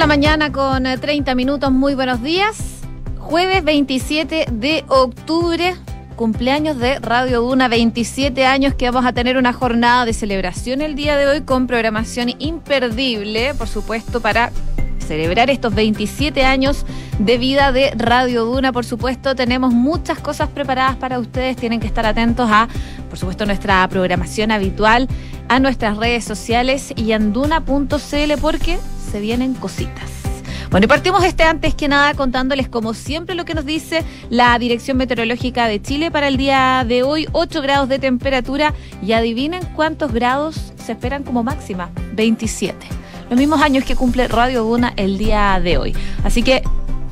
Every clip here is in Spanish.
la mañana con 30 minutos, muy buenos días. Jueves 27 de octubre, cumpleaños de Radio Duna, 27 años que vamos a tener una jornada de celebración el día de hoy con programación imperdible, por supuesto, para celebrar estos 27 años de vida de Radio Duna. Por supuesto, tenemos muchas cosas preparadas para ustedes. Tienen que estar atentos a, por supuesto, nuestra programación habitual, a nuestras redes sociales y anduna.cl porque se vienen cositas. Bueno, y partimos este antes que nada contándoles como siempre lo que nos dice la Dirección Meteorológica de Chile para el día de hoy, 8 grados de temperatura y adivinen cuántos grados se esperan como máxima, 27 los mismos años que cumple Radio Duna el día de hoy. Así que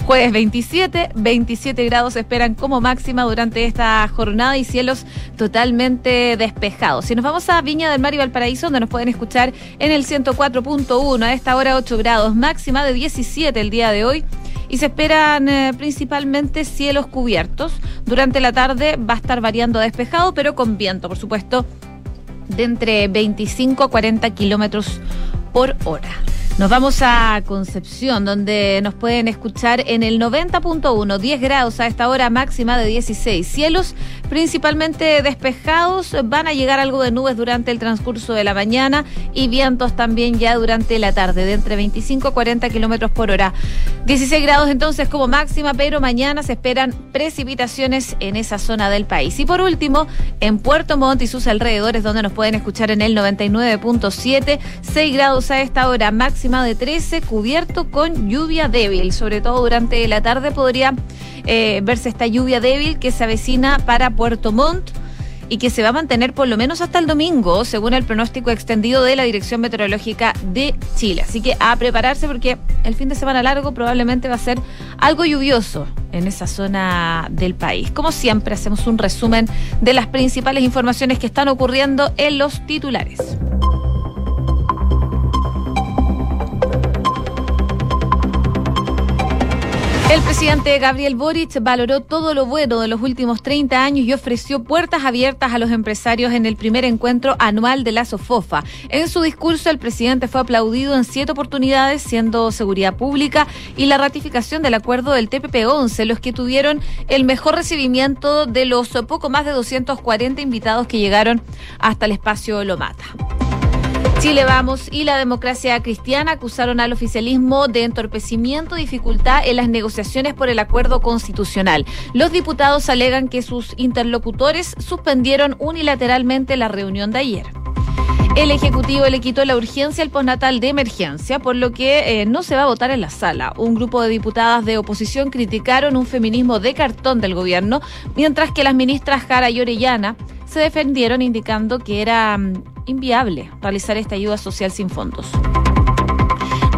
jueves 27, 27 grados esperan como máxima durante esta jornada y cielos totalmente despejados. Si nos vamos a Viña del Mar y Valparaíso, donde nos pueden escuchar en el 104.1, a esta hora 8 grados, máxima de 17 el día de hoy y se esperan eh, principalmente cielos cubiertos. Durante la tarde va a estar variando despejado, pero con viento, por supuesto, de entre 25 a 40 kilómetros por hora. Nos vamos a Concepción, donde nos pueden escuchar en el 90.1, 10 grados a esta hora máxima de 16. Cielos principalmente despejados, van a llegar algo de nubes durante el transcurso de la mañana y vientos también ya durante la tarde, de entre 25 a 40 kilómetros por hora. 16 grados entonces como máxima, pero mañana se esperan precipitaciones en esa zona del país. Y por último, en Puerto Montt y sus alrededores, donde nos pueden escuchar en el 99.7, 6 grados a esta hora máxima de 13, cubierto con lluvia débil. Sobre todo durante la tarde podría eh, verse esta lluvia débil que se avecina para Puerto Montt y que se va a mantener por lo menos hasta el domingo, según el pronóstico extendido de la Dirección Meteorológica de Chile. Así que a prepararse porque el fin de semana largo probablemente va a ser algo lluvioso en esa zona del país. Como siempre, hacemos un resumen de las principales informaciones que están ocurriendo en los titulares. El presidente Gabriel Boric valoró todo lo bueno de los últimos 30 años y ofreció puertas abiertas a los empresarios en el primer encuentro anual de la SOFOFA. En su discurso, el presidente fue aplaudido en siete oportunidades, siendo seguridad pública y la ratificación del acuerdo del TPP-11, los que tuvieron el mejor recibimiento de los poco más de 240 invitados que llegaron hasta el espacio Lomata. Chile Vamos y la democracia cristiana acusaron al oficialismo de entorpecimiento y dificultad en las negociaciones por el acuerdo constitucional. Los diputados alegan que sus interlocutores suspendieron unilateralmente la reunión de ayer. El Ejecutivo le quitó la urgencia al postnatal de emergencia, por lo que eh, no se va a votar en la sala. Un grupo de diputadas de oposición criticaron un feminismo de cartón del gobierno, mientras que las ministras Jara y Orellana se defendieron indicando que era mm, inviable realizar esta ayuda social sin fondos.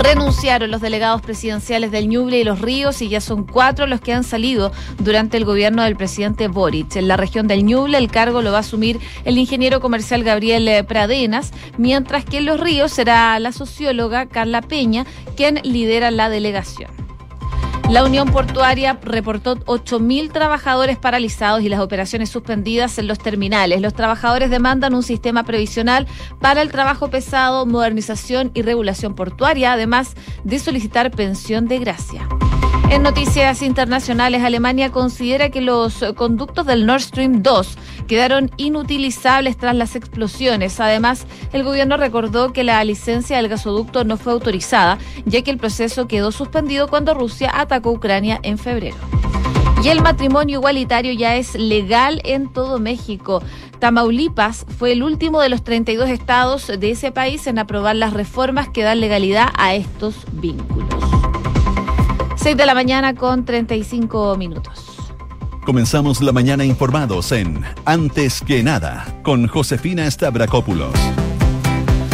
Renunciaron los delegados presidenciales del Ñuble y los Ríos y ya son cuatro los que han salido durante el gobierno del presidente Boric. En la región del Ñuble el cargo lo va a asumir el ingeniero comercial Gabriel eh, Pradenas, mientras que en los Ríos será la socióloga Carla Peña quien lidera la delegación. La Unión Portuaria reportó 8.000 trabajadores paralizados y las operaciones suspendidas en los terminales. Los trabajadores demandan un sistema previsional para el trabajo pesado, modernización y regulación portuaria, además de solicitar pensión de gracia. En noticias internacionales, Alemania considera que los conductos del Nord Stream 2 quedaron inutilizables tras las explosiones. Además, el gobierno recordó que la licencia del gasoducto no fue autorizada, ya que el proceso quedó suspendido cuando Rusia atacó Ucrania en febrero. Y el matrimonio igualitario ya es legal en todo México. Tamaulipas fue el último de los 32 estados de ese país en aprobar las reformas que dan legalidad a estos vínculos. 6 de la mañana con 35 minutos. Comenzamos la mañana informados en Antes que nada con Josefina Stavrakopoulos.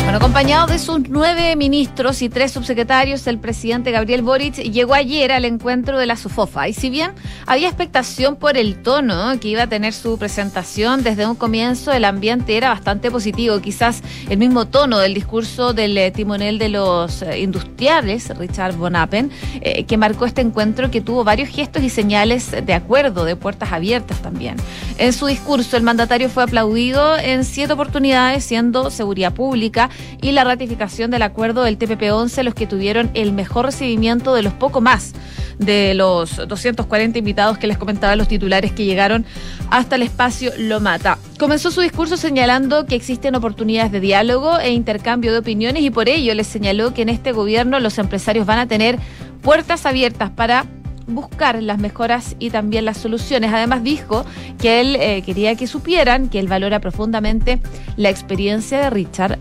Bueno, acompañado de sus nueve ministros y tres subsecretarios, el presidente Gabriel Boric llegó ayer al encuentro de la SUFOFA. Y si bien había expectación por el tono que iba a tener su presentación, desde un comienzo el ambiente era bastante positivo. Quizás el mismo tono del discurso del eh, timonel de los eh, industriales, Richard Bonapen, eh, que marcó este encuentro que tuvo varios gestos y señales de acuerdo, de puertas abiertas también. En su discurso, el mandatario fue aplaudido en siete oportunidades, siendo seguridad pública y la ratificación del acuerdo del TPP-11, los que tuvieron el mejor recibimiento de los poco más de los 240 invitados que les comentaba los titulares que llegaron hasta el espacio Lomata. Comenzó su discurso señalando que existen oportunidades de diálogo e intercambio de opiniones y por ello les señaló que en este gobierno los empresarios van a tener puertas abiertas para buscar las mejoras y también las soluciones. Además dijo que él eh, quería que supieran que él valora profundamente la experiencia de Richard.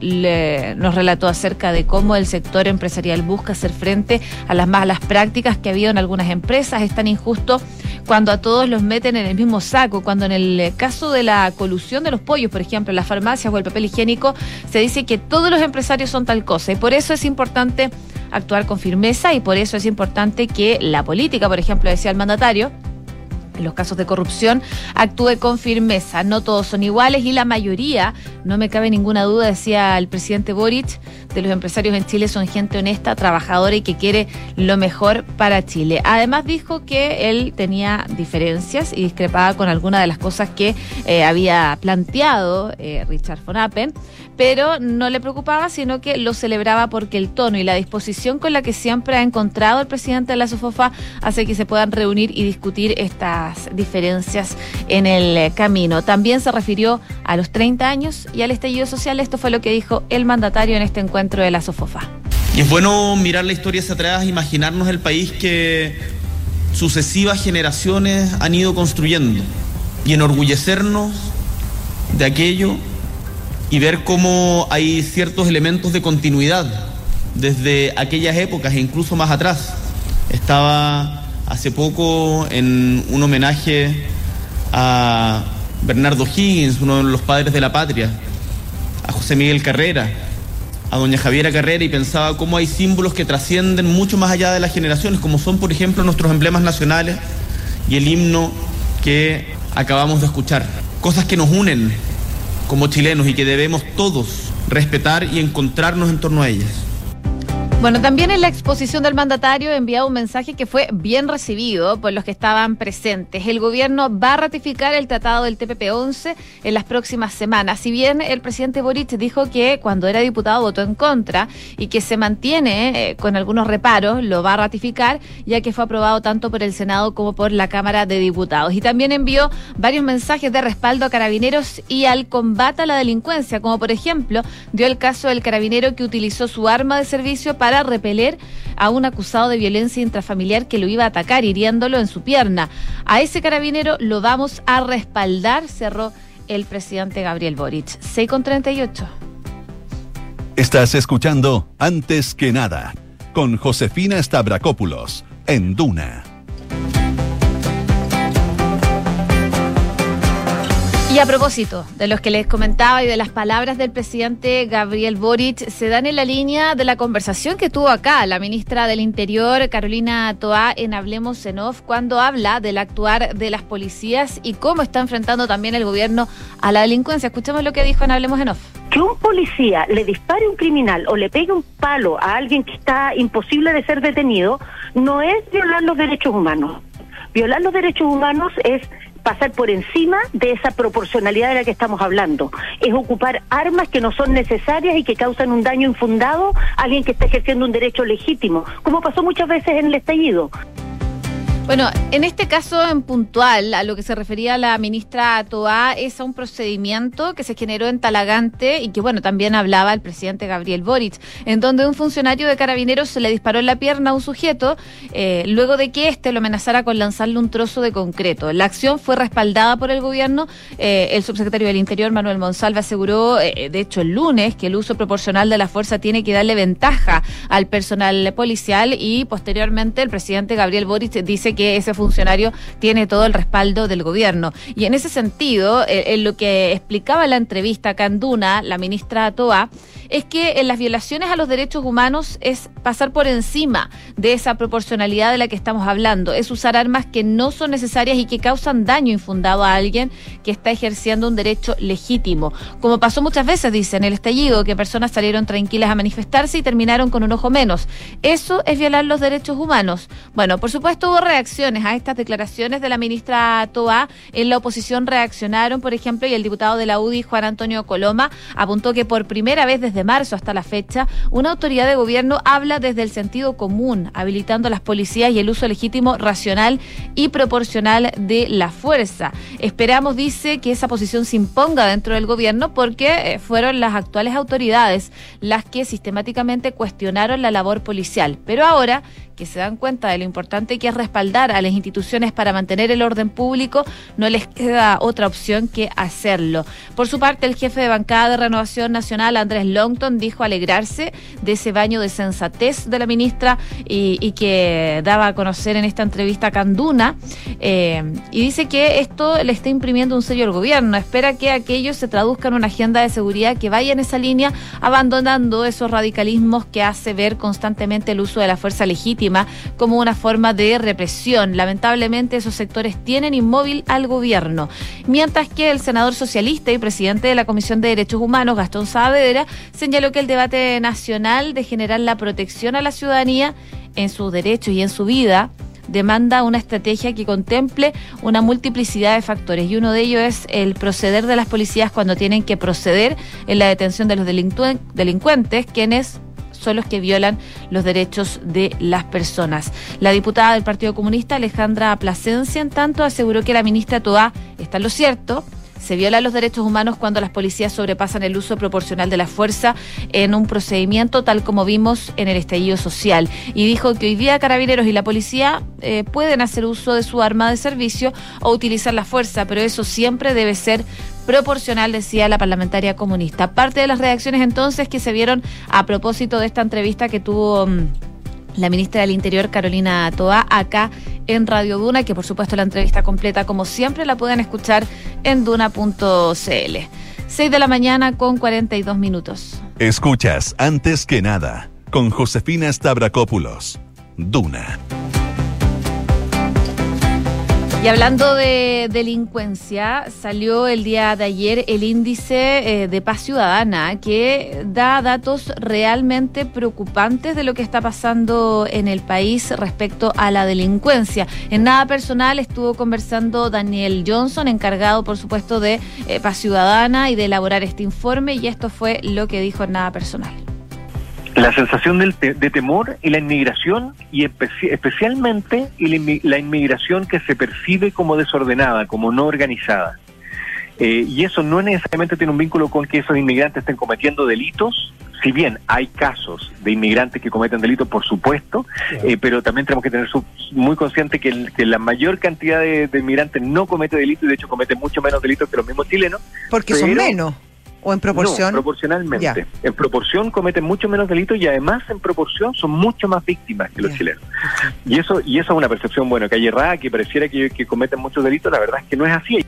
nos relató acerca de cómo el sector empresarial busca hacer frente a las malas prácticas que ha habido en algunas empresas. Es tan injusto cuando a todos los meten en el mismo saco, cuando en el caso de la colusión de los pollos, por ejemplo, en las farmacias o el papel higiénico, se dice que todos los empresarios son tal cosa. Y por eso es importante actuar con firmeza y por eso es importante que la política, por ejemplo, decía el mandatario, en los casos de corrupción actúe con firmeza. No todos son iguales y la mayoría, no me cabe ninguna duda, decía el presidente Boric, de los empresarios en Chile son gente honesta, trabajadora y que quiere lo mejor para Chile. Además dijo que él tenía diferencias y discrepaba con algunas de las cosas que eh, había planteado eh, Richard von Appen, pero no le preocupaba, sino que lo celebraba porque el tono y la disposición con la que siempre ha encontrado el presidente de la SOFOFA hace que se puedan reunir y discutir estas diferencias en el camino. También se refirió a los 30 años y al estallido social. Esto fue lo que dijo el mandatario en este encuentro de la SOFOFA. Y es bueno mirar la historia hacia atrás, imaginarnos el país que sucesivas generaciones han ido construyendo y enorgullecernos de aquello y ver cómo hay ciertos elementos de continuidad desde aquellas épocas e incluso más atrás. Estaba hace poco en un homenaje a Bernardo Higgins, uno de los padres de la patria, a José Miguel Carrera, a doña Javiera Carrera y pensaba cómo hay símbolos que trascienden mucho más allá de las generaciones, como son por ejemplo nuestros emblemas nacionales y el himno que acabamos de escuchar. Cosas que nos unen como chilenos y que debemos todos respetar y encontrarnos en torno a ellas. Bueno, también en la exposición del mandatario enviaba un mensaje que fue bien recibido por los que estaban presentes. El gobierno va a ratificar el tratado del TPP-11 en las próximas semanas. Si bien el presidente Boric dijo que cuando era diputado votó en contra y que se mantiene eh, con algunos reparos, lo va a ratificar, ya que fue aprobado tanto por el Senado como por la Cámara de Diputados. Y también envió varios mensajes de respaldo a carabineros y al combate a la delincuencia, como por ejemplo dio el caso del carabinero que utilizó su arma de servicio para repeler a un acusado de violencia intrafamiliar que lo iba a atacar, hiriéndolo en su pierna. A ese carabinero lo vamos a respaldar, cerró el presidente Gabriel Boric. 6 con 38. Estás escuchando Antes que nada con Josefina Stavrakopoulos en Duna Y a propósito de los que les comentaba y de las palabras del presidente Gabriel Boric, se dan en la línea de la conversación que tuvo acá la ministra del Interior, Carolina Toá, en Hablemos en Off, cuando habla del actuar de las policías y cómo está enfrentando también el gobierno a la delincuencia. Escuchemos lo que dijo en Hablemos en Off. Que un policía le dispare a un criminal o le pegue un palo a alguien que está imposible de ser detenido, no es violar los derechos humanos. Violar los derechos humanos es pasar por encima de esa proporcionalidad de la que estamos hablando. Es ocupar armas que no son necesarias y que causan un daño infundado a alguien que está ejerciendo un derecho legítimo, como pasó muchas veces en el estallido. Bueno, en este caso en puntual, a lo que se refería la ministra Toá, es a un procedimiento que se generó en Talagante y que, bueno, también hablaba el presidente Gabriel Boric, en donde un funcionario de carabineros se le disparó en la pierna a un sujeto eh, luego de que éste lo amenazara con lanzarle un trozo de concreto. La acción fue respaldada por el gobierno. Eh, el subsecretario del Interior, Manuel Monsalve, aseguró, eh, de hecho, el lunes, que el uso proporcional de la fuerza tiene que darle ventaja al personal policial y posteriormente el presidente Gabriel Boric dice que ese funcionario tiene todo el respaldo del gobierno. Y en ese sentido, eh, en lo que explicaba la entrevista Canduna, la ministra Toa, es que en las violaciones a los derechos humanos es pasar por encima de esa proporcionalidad de la que estamos hablando, es usar armas que no son necesarias y que causan daño infundado a alguien que está ejerciendo un derecho legítimo. Como pasó muchas veces, dice, en el estallido, que personas salieron tranquilas a manifestarse y terminaron con un ojo menos. Eso es violar los derechos humanos. Bueno, por supuesto hubo reacciones a estas declaraciones de la ministra Toa. En la oposición reaccionaron, por ejemplo, y el diputado de la UDI, Juan Antonio Coloma, apuntó que por primera vez desde de marzo hasta la fecha, una autoridad de gobierno habla desde el sentido común, habilitando a las policías y el uso legítimo, racional y proporcional de la fuerza. Esperamos, dice, que esa posición se imponga dentro del gobierno porque eh, fueron las actuales autoridades las que sistemáticamente cuestionaron la labor policial. Pero ahora que se dan cuenta de lo importante que es respaldar a las instituciones para mantener el orden público, no les queda otra opción que hacerlo. Por su parte, el jefe de bancada de Renovación Nacional, Andrés Longton, dijo alegrarse de ese baño de sensatez de la ministra y, que daba a conocer en esta entrevista a Canduna. Eh, y dice que esto le está imprimiendo un sello al gobierno. Espera que aquello se traduzca en una agenda de seguridad que vaya en esa línea, abandonando esos radicalismos que hace ver constantemente el uso de la fuerza legítima como una forma de represión. Lamentablemente esos sectores tienen inmóvil al gobierno. Mientras que el senador socialista y presidente de la Comisión de Derechos Humanos, Gastón Saavedra, señaló que el debate nacional de generar la protección a la ciudadanía en sus derechos y en su vida demanda una estrategia que contemple una multiplicidad de factores y uno de ellos es el proceder de las policías cuando tienen que proceder en la detención de los delincuentes, quienes son los que violan los derechos de las personas. La diputada del Partido Comunista, Alejandra Plasencia, en tanto, aseguró que la ministra Toá está en lo cierto se violan los derechos humanos cuando las policías sobrepasan el uso proporcional de la fuerza en un procedimiento tal como vimos en el estallido social. Y dijo que hoy día carabineros y la policía eh, pueden hacer uso de su arma de servicio o utilizar la fuerza, pero eso siempre debe ser proporcional, decía la parlamentaria comunista. Parte de las reacciones entonces que se vieron a propósito de esta entrevista que tuvo mm, la ministra del Interior, Carolina Toa, acá en Radio Duna, que por supuesto la entrevista completa, como siempre, la pueden escuchar en duna.cl. 6 de la mañana con 42 minutos. Escuchas antes que nada con Josefina Stavrakopoulos. Duna. Y hablando de delincuencia, salió el día de ayer el índice eh, de paz ciudadana que da datos realmente preocupantes de lo que está pasando en el país respecto a la delincuencia. En nada personal estuvo conversando Daniel Johnson, encargado por supuesto de eh, paz ciudadana y de elaborar este informe y esto fue lo que dijo en nada personal. La sensación de temor y la inmigración, y especialmente la inmigración que se percibe como desordenada, como no organizada. Eh, y eso no necesariamente tiene un vínculo con que esos inmigrantes estén cometiendo delitos, si bien hay casos de inmigrantes que cometen delitos, por supuesto, eh, pero también tenemos que tener muy consciente que, la mayor cantidad de, inmigrantes no comete delitos y de hecho cometen mucho menos delitos que los mismos chilenos. Porque son menos. ¿O en proporción? No, proporcionalmente. En proporción cometen mucho menos delitos y además en proporción son mucho más víctimas que los chilenos. Y eso y eso es una percepción, bueno, que hay errada, que pareciera que, que cometen muchos delitos, la verdad es que no es así.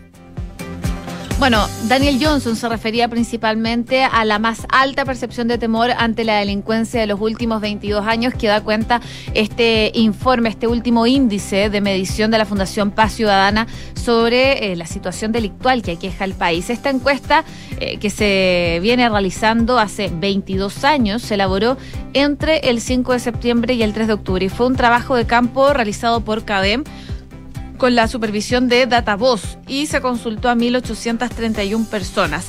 Bueno, Daniel Johnson se refería principalmente a la más alta percepción de temor ante la delincuencia de los últimos 22 años que da cuenta este informe, este último índice de medición de la Fundación Paz Ciudadana sobre eh, la situación delictual que aqueja el país. Esta encuesta eh, que se viene realizando hace 22 años se elaboró entre el 5 de septiembre y el 3 de octubre y fue un trabajo de campo realizado por CADEM con la supervisión de DataVoz y se consultó a 1.831 personas.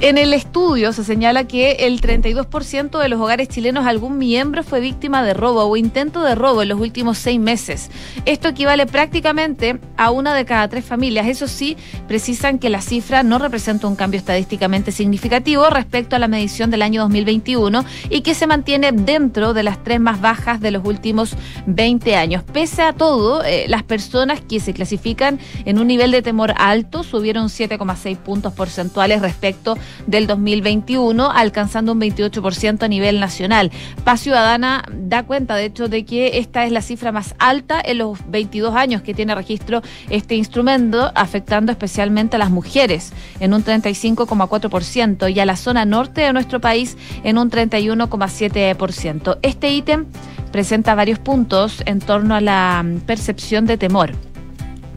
En el estudio se señala que el 32% de los hogares chilenos, algún miembro fue víctima de robo o intento de robo en los últimos seis meses. Esto equivale prácticamente a una de cada tres familias. Eso sí, precisan que la cifra no representa un cambio estadísticamente significativo respecto a la medición del año 2021 y que se mantiene dentro de las tres más bajas de los últimos 20 años. Pese a todo, eh, las personas que se clasifican en un nivel de temor alto, subieron 7,6 puntos porcentuales respecto del 2021, alcanzando un 28% a nivel nacional. Paz Ciudadana da cuenta, de hecho, de que esta es la cifra más alta en los 22 años que tiene registro este instrumento, afectando especialmente a las mujeres en un 35,4% y a la zona norte de nuestro país en un 31,7%. Este ítem presenta varios puntos en torno a la percepción de temor.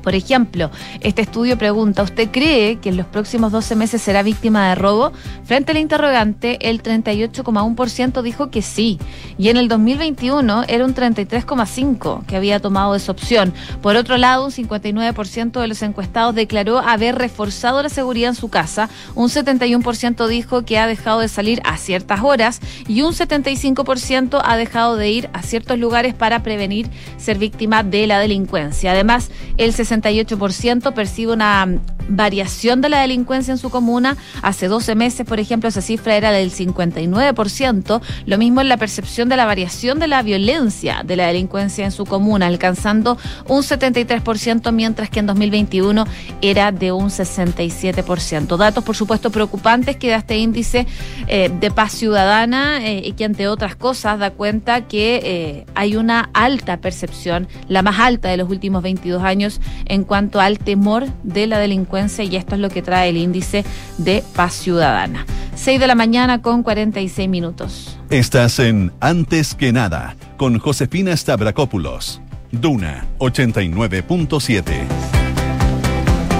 Por ejemplo, este estudio pregunta, ¿usted cree que en los próximos 12 meses será víctima de robo? Frente al interrogante, el 38,1% dijo que sí. Y en el 2021 era un 33,5% que había tomado esa opción. Por otro lado, un 59% de los encuestados declaró haber reforzado la seguridad en su casa. Un 71% dijo que ha dejado de salir a ciertas horas y un 75% ha dejado de ir a ciertos lugares para prevenir ser víctima de la delincuencia. Además, el 68% percibe una variación de la delincuencia en su comuna. Hace 12 meses, por ejemplo, esa cifra era del 59%. Lo mismo en la percepción de la variación de la violencia de la delincuencia en su comuna, alcanzando un 73%, mientras que en 2021 era de un 67%. Datos, por supuesto, preocupantes que da este índice eh, de paz ciudadana eh, y que, entre otras cosas, da cuenta que eh, hay una alta percepción, la más alta de los últimos 22 años, en cuanto al temor de la delincuencia y esto es lo que trae el índice de paz ciudadana. 6 de la mañana con 46 minutos. Estás en Antes que nada con Josefina Stavrakopoulos. Duna 89.7.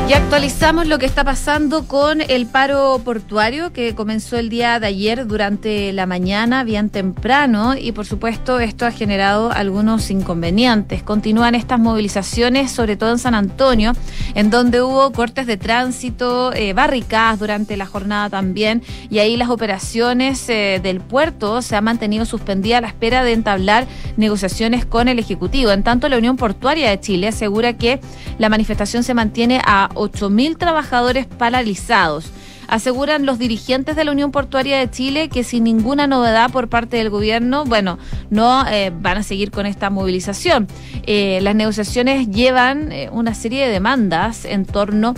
Y actualizamos lo que está pasando con el paro portuario que comenzó el día de ayer durante la mañana, bien temprano, y por supuesto esto ha generado algunos inconvenientes. Continúan estas movilizaciones, sobre todo en San Antonio, en donde hubo cortes de tránsito, eh, barricadas durante la jornada también, y ahí las operaciones eh, del puerto se han mantenido suspendidas a la espera de entablar negociaciones con el Ejecutivo. En tanto, la Unión Portuaria de Chile asegura que la manifestación se mantiene a 8.000 trabajadores paralizados. Aseguran los dirigentes de la Unión Portuaria de Chile que sin ninguna novedad por parte del gobierno, bueno, no eh, van a seguir con esta movilización. Eh, las negociaciones llevan eh, una serie de demandas en torno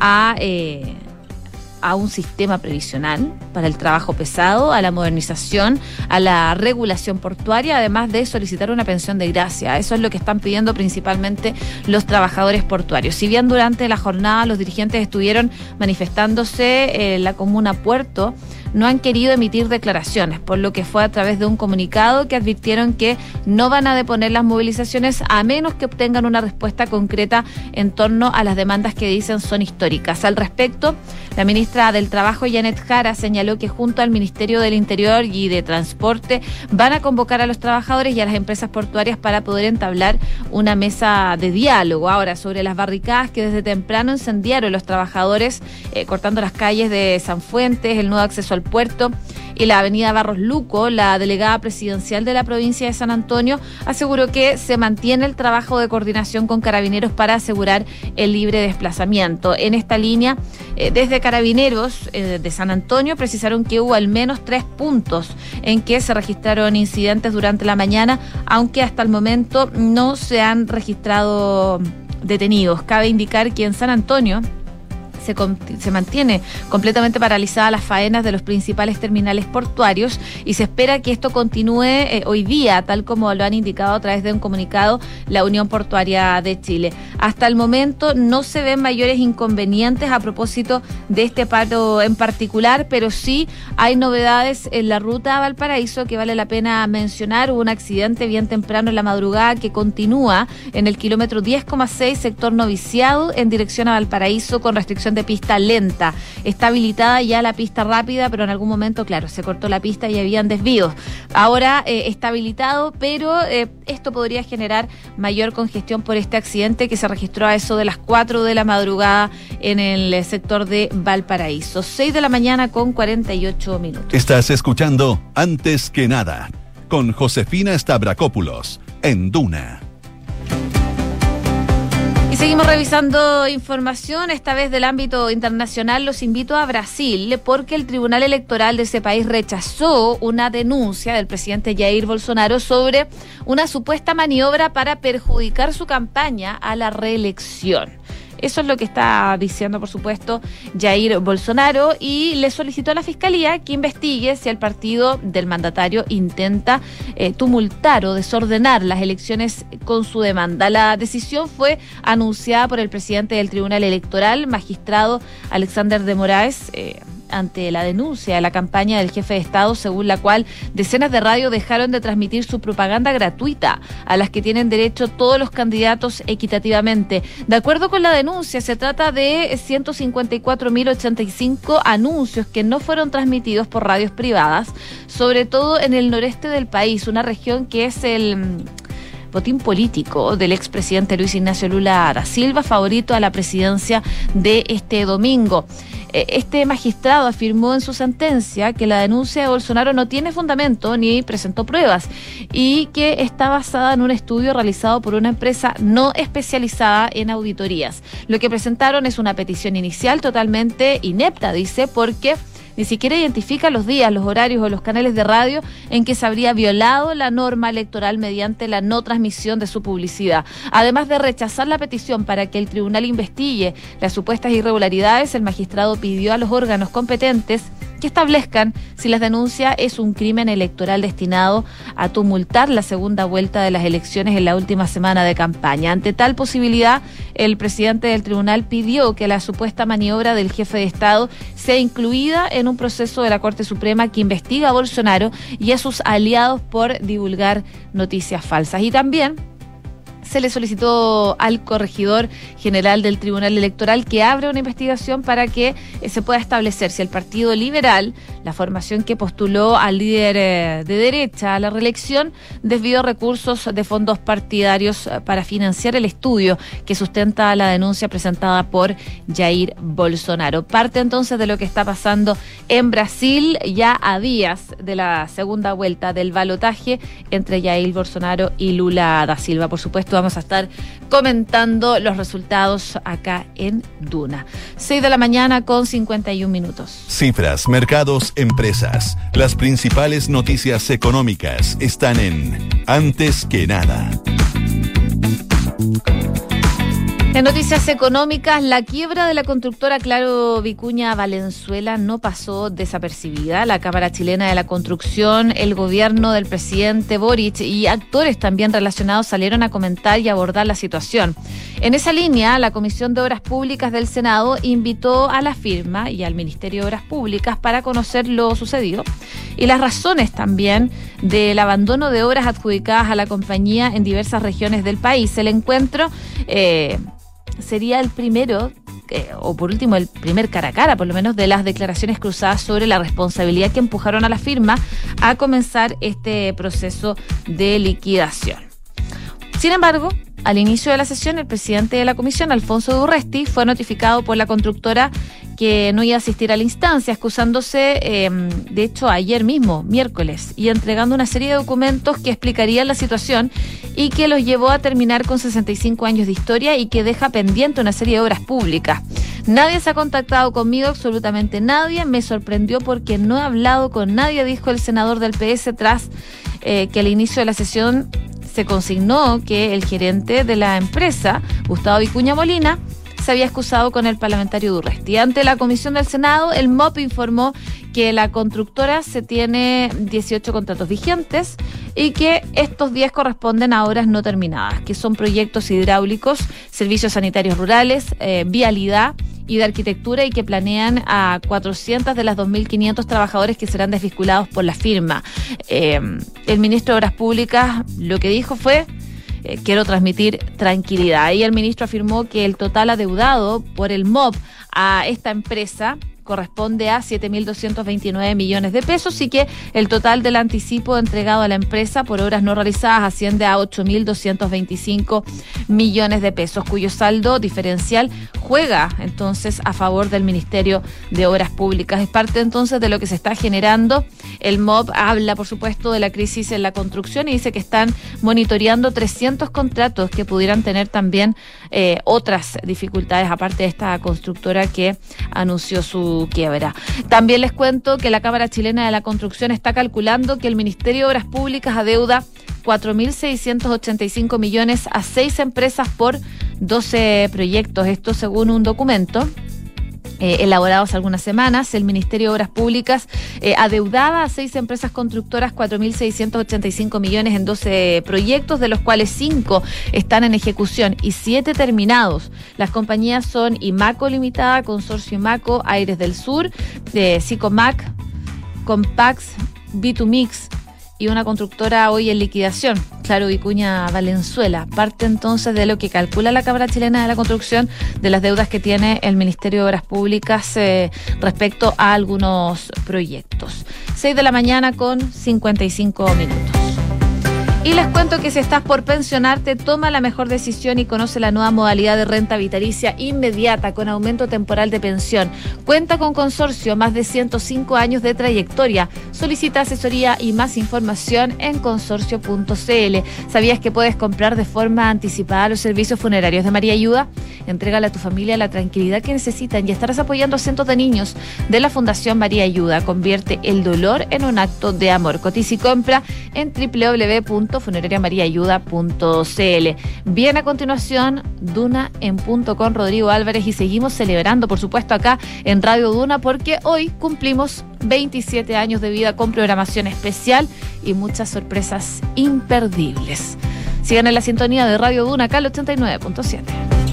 a a un sistema previsional para el trabajo pesado, a la modernización, a la regulación portuaria, además de solicitar una pensión de gracia. Eso es lo que están pidiendo principalmente los trabajadores portuarios. Si bien durante la jornada los dirigentes estuvieron manifestándose en la comuna Puerto, no han querido emitir declaraciones, por lo que fue a través de un comunicado que advirtieron que no van a deponer las movilizaciones a menos que obtengan una respuesta concreta en torno a las demandas que dicen son históricas. Al respecto, la ministra del Trabajo, Janet Jara, señaló que junto al Ministerio del Interior y de Transporte van a convocar a los trabajadores y a las empresas portuarias para poder entablar una mesa de diálogo. Ahora, sobre las barricadas que desde temprano encendiaron los trabajadores eh, cortando las calles de San Fuentes, el nuevo acceso al puerto y la avenida Barros Luco, la delegada presidencial de la provincia de San Antonio, aseguró que se mantiene el trabajo de coordinación con carabineros para asegurar el libre desplazamiento. En esta línea, eh, desde carabineros eh, de San Antonio precisaron que hubo al menos tres puntos en que se registraron incidentes durante la mañana, aunque hasta el momento no se han registrado detenidos. Cabe indicar que en San Antonio, se, se mantiene completamente paralizada las faenas de los principales terminales portuarios y se espera que esto continúe eh, hoy día, tal como lo han indicado a través de un comunicado la Unión Portuaria de Chile. Hasta el momento no se ven mayores inconvenientes a propósito de este paro en particular, pero sí hay novedades en la ruta a Valparaíso que vale la pena mencionar. Hubo un accidente bien temprano en la madrugada que continúa en el kilómetro 10,6 sector noviciado en dirección a Valparaíso con restricción de pista lenta. Está habilitada ya la pista rápida, pero en algún momento, claro, se cortó la pista y habían desvíos. Ahora eh, está habilitado, pero eh, esto podría generar mayor congestión por este accidente que se registró a eso de las 4 de la madrugada en el sector de Valparaíso. 6 de la mañana con 48 minutos. Estás escuchando Antes que nada con Josefina Stavrakopoulos en Duna seguimos revisando información, esta vez del ámbito internacional. Los invito a Brasil porque el Tribunal Electoral de ese país rechazó una denuncia del presidente Jair Bolsonaro sobre una supuesta maniobra para perjudicar su campaña a la reelección. Eso es lo que está diciendo, por supuesto, Jair Bolsonaro y le solicitó a la Fiscalía que investigue si el partido del mandatario intenta eh, tumultar o desordenar las elecciones con su demanda. La decisión fue anunciada por el presidente del Tribunal Electoral, magistrado Alexander de Moraes. Eh, ante la denuncia de la campaña del jefe de Estado según la cual decenas de radios dejaron de transmitir su propaganda gratuita a las que tienen derecho todos los candidatos equitativamente. De acuerdo con la denuncia, se trata de 154.085 anuncios que no fueron transmitidos por radios privadas, sobre todo en el noreste del país, una región que es el botín político del expresidente Luis Ignacio Lula da Silva, favorito a la presidencia de este domingo. Eh, este magistrado afirmó en su sentencia que la denuncia de Bolsonaro no tiene fundamento ni presentó pruebas y que está basada en un estudio realizado por una empresa no especializada en auditorías. Lo que presentaron es una petición inicial totalmente inepta, dice, porque ni siquiera identifica los días, los horarios o los canales de radio en que se habría violado la norma electoral mediante la no transmisión de su publicidad. Además de rechazar la petición para que el tribunal investigue las supuestas irregularidades, el magistrado pidió a los órganos competentes que establezcan si la denuncia es un crimen electoral destinado a tumultar la segunda vuelta de las elecciones en la última semana de campaña. Ante tal posibilidad, el presidente del tribunal pidió que la supuesta maniobra del jefe de Estado sea incluida en un proceso de la Corte Suprema que investiga a Bolsonaro y a sus aliados por divulgar noticias falsas. Y también se le solicitó al corregidor general del Tribunal Electoral que abra una investigación para que eh, se pueda establecer si el Partido Liberal, la formación que postuló al líder eh, de derecha a la reelección, desvió recursos de fondos partidarios eh, para financiar el estudio que sustenta la denuncia presentada por Jair Bolsonaro. Parte entonces de lo que está pasando en Brasil ya a días de la segunda vuelta del balotaje entre Jair Bolsonaro y Lula da Silva. Por supuesto, vamos a estar comentando los resultados acá en Duna. 6 de la mañana con 51 minutos. Cifras, mercados, empresas. Las principales noticias económicas están en Antes que nada. En noticias económicas, la quiebra de la constructora Claro Vicuña Valenzuela no pasó desapercibida. La Cámara Chilena de la Construcción, el gobierno del presidente Boric y actores también relacionados salieron a comentar y abordar la situación. En esa línea, la Comisión de Obras Públicas del Senado invitó a la firma y al Ministerio de Obras Públicas para conocer lo sucedido y las razones también del abandono de obras adjudicadas a la compañía en diversas regiones del país. El encuentro eh, sería el primero o por último el primer cara a cara, por lo menos de las declaraciones cruzadas sobre la responsabilidad que empujaron a la firma a comenzar este proceso de liquidación. Sin embargo, al inicio de la sesión, el presidente de la comisión, Alfonso Durresti, fue notificado por la constructora que no iba a asistir a la instancia, excusándose, em, de hecho, ayer mismo, miércoles, y entregando una serie de documentos que explicarían la situación y que los llevó a terminar con 65 años de historia y que deja pendiente una serie de obras públicas. Nadie se ha contactado conmigo, absolutamente nadie. Me sorprendió porque no he hablado con nadie, dijo el senador del PS tras eh, que al inicio de la sesión se consignó que el gerente de la empresa, Gustavo Vicuña Molina, se había excusado con el parlamentario Durresti. Ante la comisión del Senado, el MOP informó que la constructora se tiene 18 contratos vigentes y que estos 10 corresponden a obras no terminadas, que son proyectos hidráulicos, servicios sanitarios rurales, eh, vialidad y de arquitectura y que planean a 400 de las 2.500 trabajadores que serán desvinculados por la firma. Eh, el ministro de Obras Públicas lo que dijo fue eh, quiero transmitir tranquilidad. Y el ministro afirmó que el total adeudado por el MOB a esta empresa corresponde a 7.229 millones de pesos y que el total del anticipo entregado a la empresa por obras no realizadas asciende a 8.225 millones de pesos, cuyo saldo diferencial juega entonces a favor del Ministerio de Obras Públicas. Es parte entonces de lo que se está generando. El MOB habla, por supuesto, de la crisis en la construcción y dice que están monitoreando 300 contratos que pudieran tener también eh, otras dificultades, aparte de esta constructora que anunció su quiebra. También les cuento que la Cámara Chilena de la Construcción está calculando que el Ministerio de Obras Públicas adeuda 4.685 millones a seis empresas por 12 proyectos. Esto según un documento eh, elaborados algunas semanas. El Ministerio de Obras Públicas eh, adeudaba a seis empresas constructoras 4.685 millones en 12 proyectos, de los cuales cinco están en ejecución y siete terminados. Las compañías son IMACO Limitada, Consorcio IMACO, Aires del Sur, Sicomac, Compax, B2Mix, y una constructora hoy en liquidación, Claro Vicuña Valenzuela. Parte entonces de lo que calcula la Cámara Chilena de la Construcción de las deudas que tiene el Ministerio de Obras Públicas eh, respecto a algunos proyectos. 6 de la mañana con 55 minutos. Y les cuento que si estás por pensionarte, toma la mejor decisión y conoce la nueva modalidad de renta vitalicia inmediata con aumento temporal de pensión. Cuenta con consorcio, más de 105 años de trayectoria. Solicita asesoría y más información en consorcio.cl. ¿Sabías que puedes comprar de forma anticipada los servicios funerarios de María Ayuda? Entrégale a tu familia la tranquilidad que necesitan y estarás apoyando a cientos de niños de la Fundación María Ayuda. Convierte el dolor en un acto de amor. Cotiza y compra en www www.funerariamariaayuda.cl. Bien, a continuación, Duna en punto con Rodrigo Álvarez y seguimos celebrando, por supuesto, acá en Radio Duna porque hoy cumplimos 27 años de vida con programación especial y muchas sorpresas imperdibles. Sigan en la sintonía de Radio Duna acá al 89.7.